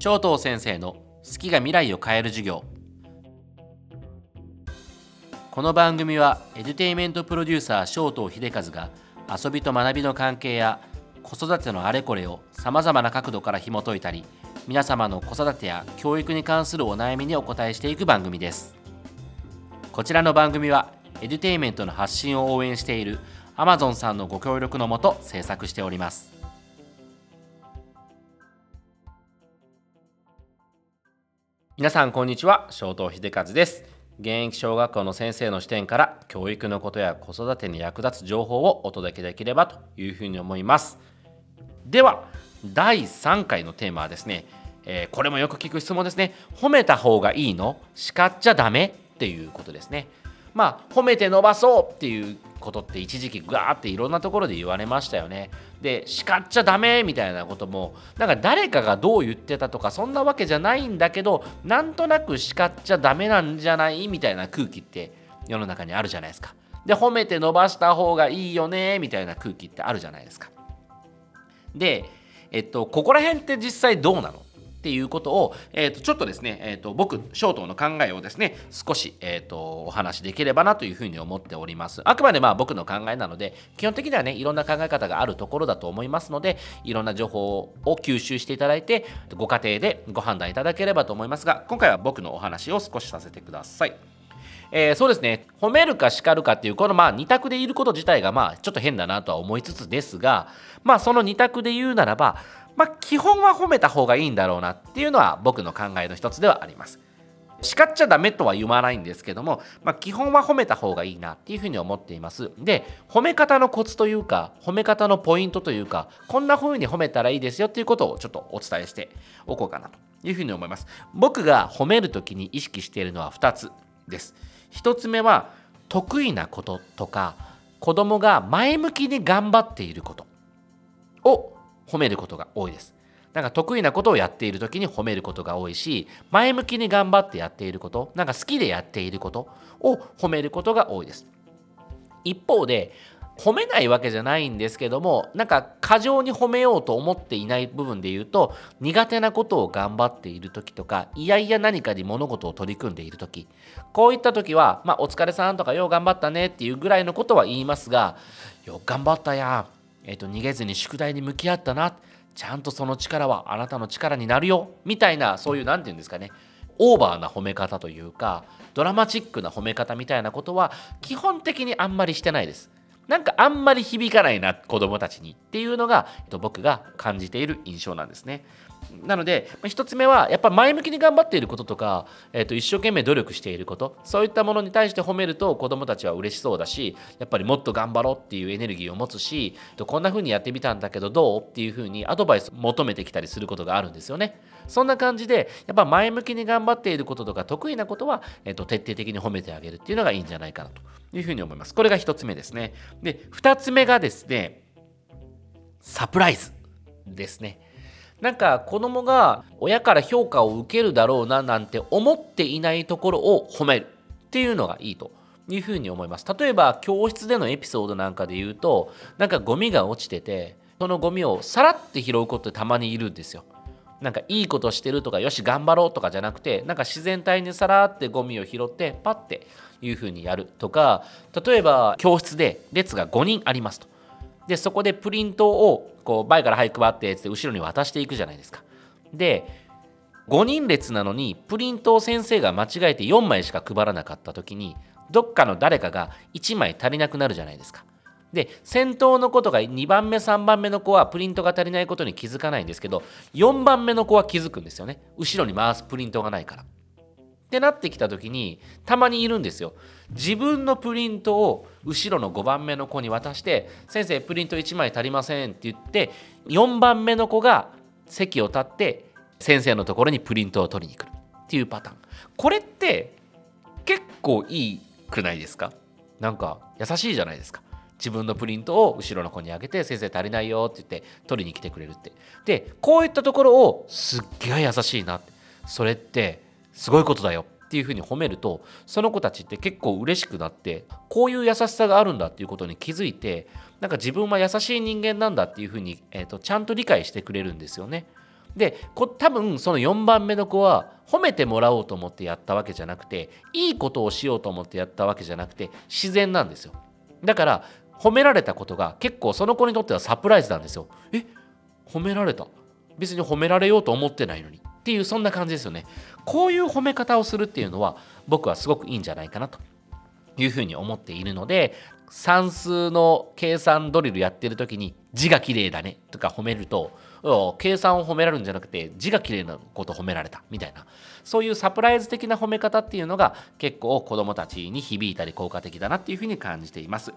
長東先生の好きが未来を変える授業。この番組はエデュテイメントプロデューサー小東秀和が遊びと学びの関係や子育てのあれこれをさまざまな角度から紐解いたり皆様の子育てや教育に関するお悩みにお答えしていく番組です。こちらの番組はエデュテイメントの発信を応援している Amazon さんのご協力のもと制作しております。皆さんこんにちは小東秀和です。現役小学校の先生の視点から教育のことや子育てに役立つ情報をお届けできればというふうに思います。では第3回のテーマはですね、えー、これもよく聞く質問ですね。褒めた方がいいの？叱っちゃダメ？っていうことですね。まあ褒めて伸ばそうっていうことって一時期ガーっていろんなところで言われましたよね。で叱っちゃダメみたいなこともなんか誰かがどう言ってたとかそんなわけじゃないんだけどなんとなく叱っちゃダメなんじゃないみたいな空気って世の中にあるじゃないですか。で褒めて伸ばした方がいいよねみたいな空気ってあるじゃないですか。で、えっと、ここら辺って実際どうなの？っていうことを、えー、とちょっとですね、えー、と僕小東の考えをですね少し、えー、とお話しできればなというふうに思っております。あくまでまあ僕の考えなので基本的にはねいろんな考え方があるところだと思いますのでいろんな情報を吸収していただいてご家庭でご判断いただければと思いますが今回は僕のお話を少しさせてください。えー、そうですね褒めるか叱るかっていうこのまあ2択でいること自体がまあちょっと変だなとは思いつつですがまあその2択で言うならばまあ、基本は褒めた方がいいんだろうなっていうのは僕の考えの一つではあります。叱っちゃダメとは言わないんですけども、まあ、基本は褒めた方がいいなっていうふうに思っています。で、褒め方のコツというか、褒め方のポイントというか、こんな風に褒めたらいいですよっていうことをちょっとお伝えしておこうかなというふうに思います。僕が褒めるときに意識しているのは2つです。1つ目は、得意なこととか、子供が前向きに頑張っていることを褒めることが多いです。なんか得意なことをやっている時に褒めることが多いし前向きに頑張ってやっていることなんか好きでやっていることを褒めることが多いです一方で褒めないわけじゃないんですけどもなんか過剰に褒めようと思っていない部分で言うと苦手なことを頑張っている時とかいやいや何かに物事を取り組んでいる時こういった時は、まあ、お疲れさんとかよう頑張ったねっていうぐらいのことは言いますがよく頑張ったやえー、と逃げずに宿題に向き合ったな。ちゃんとその力はあなたの力になるよ。みたいなそういう何て言うんですかね。オーバーな褒め方というかドラマチックな褒め方みたいなことは基本的にあんまりしてないです。なんかあんまり響かないな子供たちにっていうのが、えっと、僕が感じている印象なんですね。なので、ま1つ目はやっぱ前向きに頑張っていることとか、えー、と一生懸命努力していることそういったものに対して褒めると子どもたちは嬉しそうだしやっぱりもっと頑張ろうっていうエネルギーを持つしこんな風にやってみたんだけどどうっていう風にアドバイス求めてきたりすることがあるんですよね。そんな感じでやっぱ前向きに頑張っていることとか得意なことは、えー、と徹底的に褒めてあげるっていうのがいいんじゃないかなというふうに思います。これが1つ目ですね。で2つ目がですねサプライズですね。なんか子供が親から評価を受けるだろうななんて思っていないところを褒めるっていうのがいいというふうに思います。例えば教室でのエピソードなんかで言うとなんかゴミが落ちててそのゴミをさらって拾うことってたまにいるんですよ。なんかいいことしてるとかよし頑張ろうとかじゃなくてなんか自然体にさらってゴミを拾ってパッていうふうにやるとか例えば教室で列が5人ありますと。でそこでプリントをこう前からはい配ってって後ろに渡していくじゃないですか。で5人列なのにプリントを先生が間違えて4枚しか配らなかった時にどっかの誰かが1枚足りなくなるじゃないですか。で先頭の子とか2番目3番目の子はプリントが足りないことに気づかないんですけど4番目の子は気づくんですよね。後ろに回すプリントがないから。ってなってきた時にたまにいるんですよ。自分のプリントを後ろの5番目の子に渡して「先生プリント1枚足りません」って言って4番目の子が席を立って先生のところにプリントを取りに来る。っていうパターン。これって結構いいくないですか？なんか優しいじゃないですか。自分のプリントを後ろの子にあげて先生足りないよって言って取りに来てくれるって。でこういったところをすっげえ優しいなそれってすごいことだよっていうふうに褒めるとその子たちって結構嬉しくなってこういう優しさがあるんだっていうことに気づいてなんか自分は優しい人間なんだっていうふうに、えーと、ちゃんと理解してくれるんですよね。で多分その4番目の子は褒めてもらおうと思ってやったわけじゃなくていいことをしようと思ってやったわけじゃなくて自然なんですよ。だから褒められたことが結構その子にとってはサプライズなんですよ。え褒められた？別に褒められようと思ってないのに。っていうそんな感じですよね。こういう褒め方をするっていうのは僕はすごくいいんじゃないかなと。いうふうに思っているので算数の計算ドリルやってる時に字が綺麗だね。とか褒めると計算を褒められるんじゃなくて字が綺麗なこと褒められた。みたいな。そういうサプライズ的な褒め方っていうのが結構子どもたちに響いたり効果的だなっていうふうに感じています。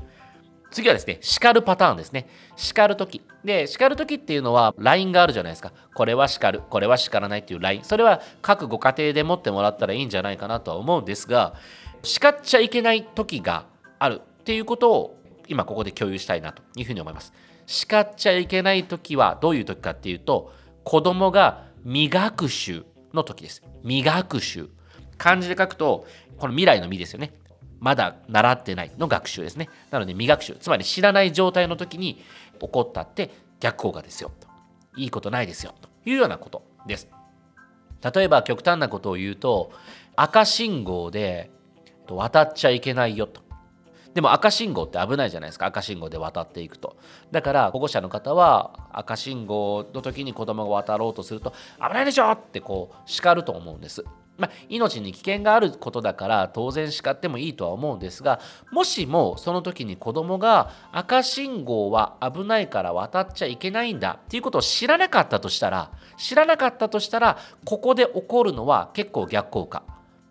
次はですね叱るパターンですね。叱る時。で叱る時っていうのは LINE があるじゃないですか。これは叱るこれは叱らないっていう LINE それは各ご家庭で持ってもらったらいいんじゃないかなとは思うんですが叱っちゃいけない時がある。っていうことを今ここで共有したいなというふうに思います。叱っちゃいけない時はどういう時かっていうと子供が未学習の時です。未学習。漢字で書くとこの未来の未ですよね。まだ習ってないの学習ですね。なので未学習つまり知らない状態の時に起こったって逆効果ですよ。といいことないですよ。というようなことです。例えば極端なことを言うと赤信号で渡っちゃいけないよ。と。でも赤信号って危ないじゃないですか。赤信号で渡っていくと。だから保護者の方は赤信号の時に子供が渡ろうとすると危ないでしょ！ってこう叱ると思うんです。まあ、命に危険があることだから当然叱ってもいいとは思うんですがもしもその時に子供が赤信号は危ないから渡っちゃいけないんだっていうことを知らなかったとしたら知らなかったとしたらここで起こるのは結構逆効果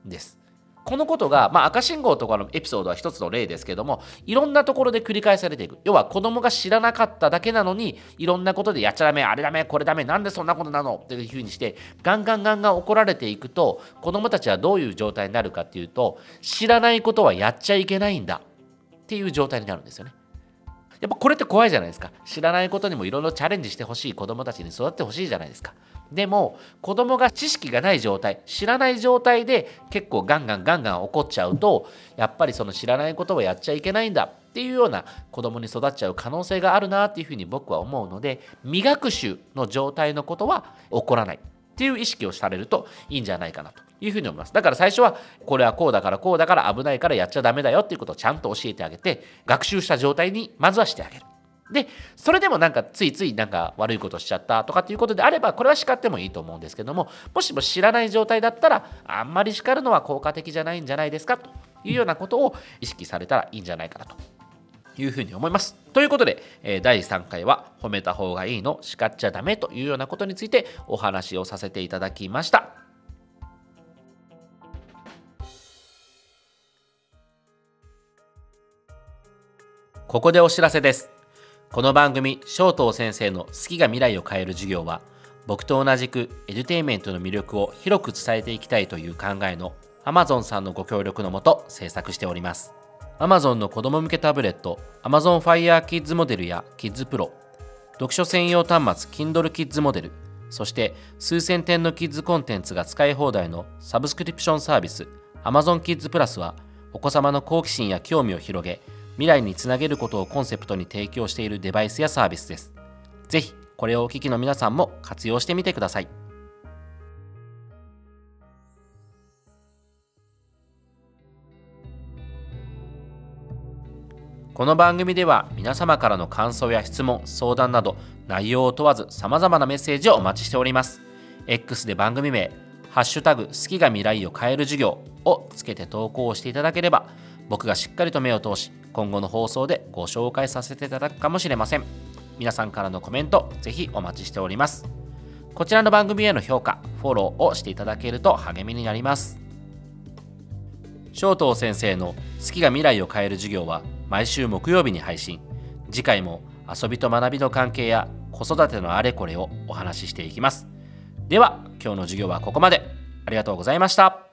です。このことが、まあ、赤信号とかのエピソードは一つの例ですけどもいろんなところで繰り返されていく要は子供が知らなかっただけなのにいろんなことでやっちゃダメあれダメこれダメなんでそんなことなの？っていうふうにしてガンガンガンガン怒られていくと子供たちはどういう状態になるかっていうと知らないことはやっちゃいけないんだっていう状態になるんですよね。やっぱこれって怖いじゃないですか。知らないことにもいろいろチャレンジしてほしい子供たちに育ってほしいじゃないですか。でも子供が知識がない状態知らない状態で結構ガンガンガンガン怒っちゃうとやっぱりその知らないことをやっちゃいけないんだっていうような子供に育っちゃう可能性があるなっていうふうに僕は思うので未学習の状態のことは起こらないっていう意識をされるといいんじゃないかなと。いうふうに思いますだから最初はこれはこうだからこうだから危ないからやっちゃダメだよっていうことをちゃんと教えてあげて学習した状態にまずはしてあげるでそれでもなんかついついなんか悪いことしちゃったとかっていうことであればこれは叱ってもいいと思うんですけどももしも知らない状態だったらあんまり叱るのは効果的じゃないんじゃないですかというようなことを意識されたらいいんじゃないかなというふうに思います。ということで、え第3回は褒めた方がいいの叱っちゃダメというようなことについてお話をさせていただきました。ここでお知らせです。この番組正東先生の好きが未来を変える授業は僕と同じくエデュテイメントの魅力を広く伝えていきたいという考えの Amazon さんのご協力のもと制作しております Amazon の子供向けタブレット Amazon Fire Kids モデルや Kids Pro 読書専用端末 Kindle Kids モデルそして数千点のキッズコンテンツが使い放題のサブスクリプションサービス Amazon Kids Plus はお子様の好奇心や興味を広げ未来につなげることをコンセプトに提供しているデバイスやサービスです。ぜひ、これをお聞きの皆さんも活用してみてください。この番組では皆様からの感想や質問、相談など内容を問わず様々なメッセージをお待ちしております。X で番組名、ハッシュタグ好きが未来を変える授業をつけて投稿していただければ僕がしっかりと目を通し今後の放送でご紹介させていただくかもしれません。皆さんからのコメントぜひお待ちしております。こちらの番組への評価フォローをしていただけると励みになります。正東先生の好きが未来を変える授業は毎週木曜日に配信。次回も遊びと学びの関係や子育てのあれこれをお話ししていきます。では今日の授業はここまで。ありがとうございました。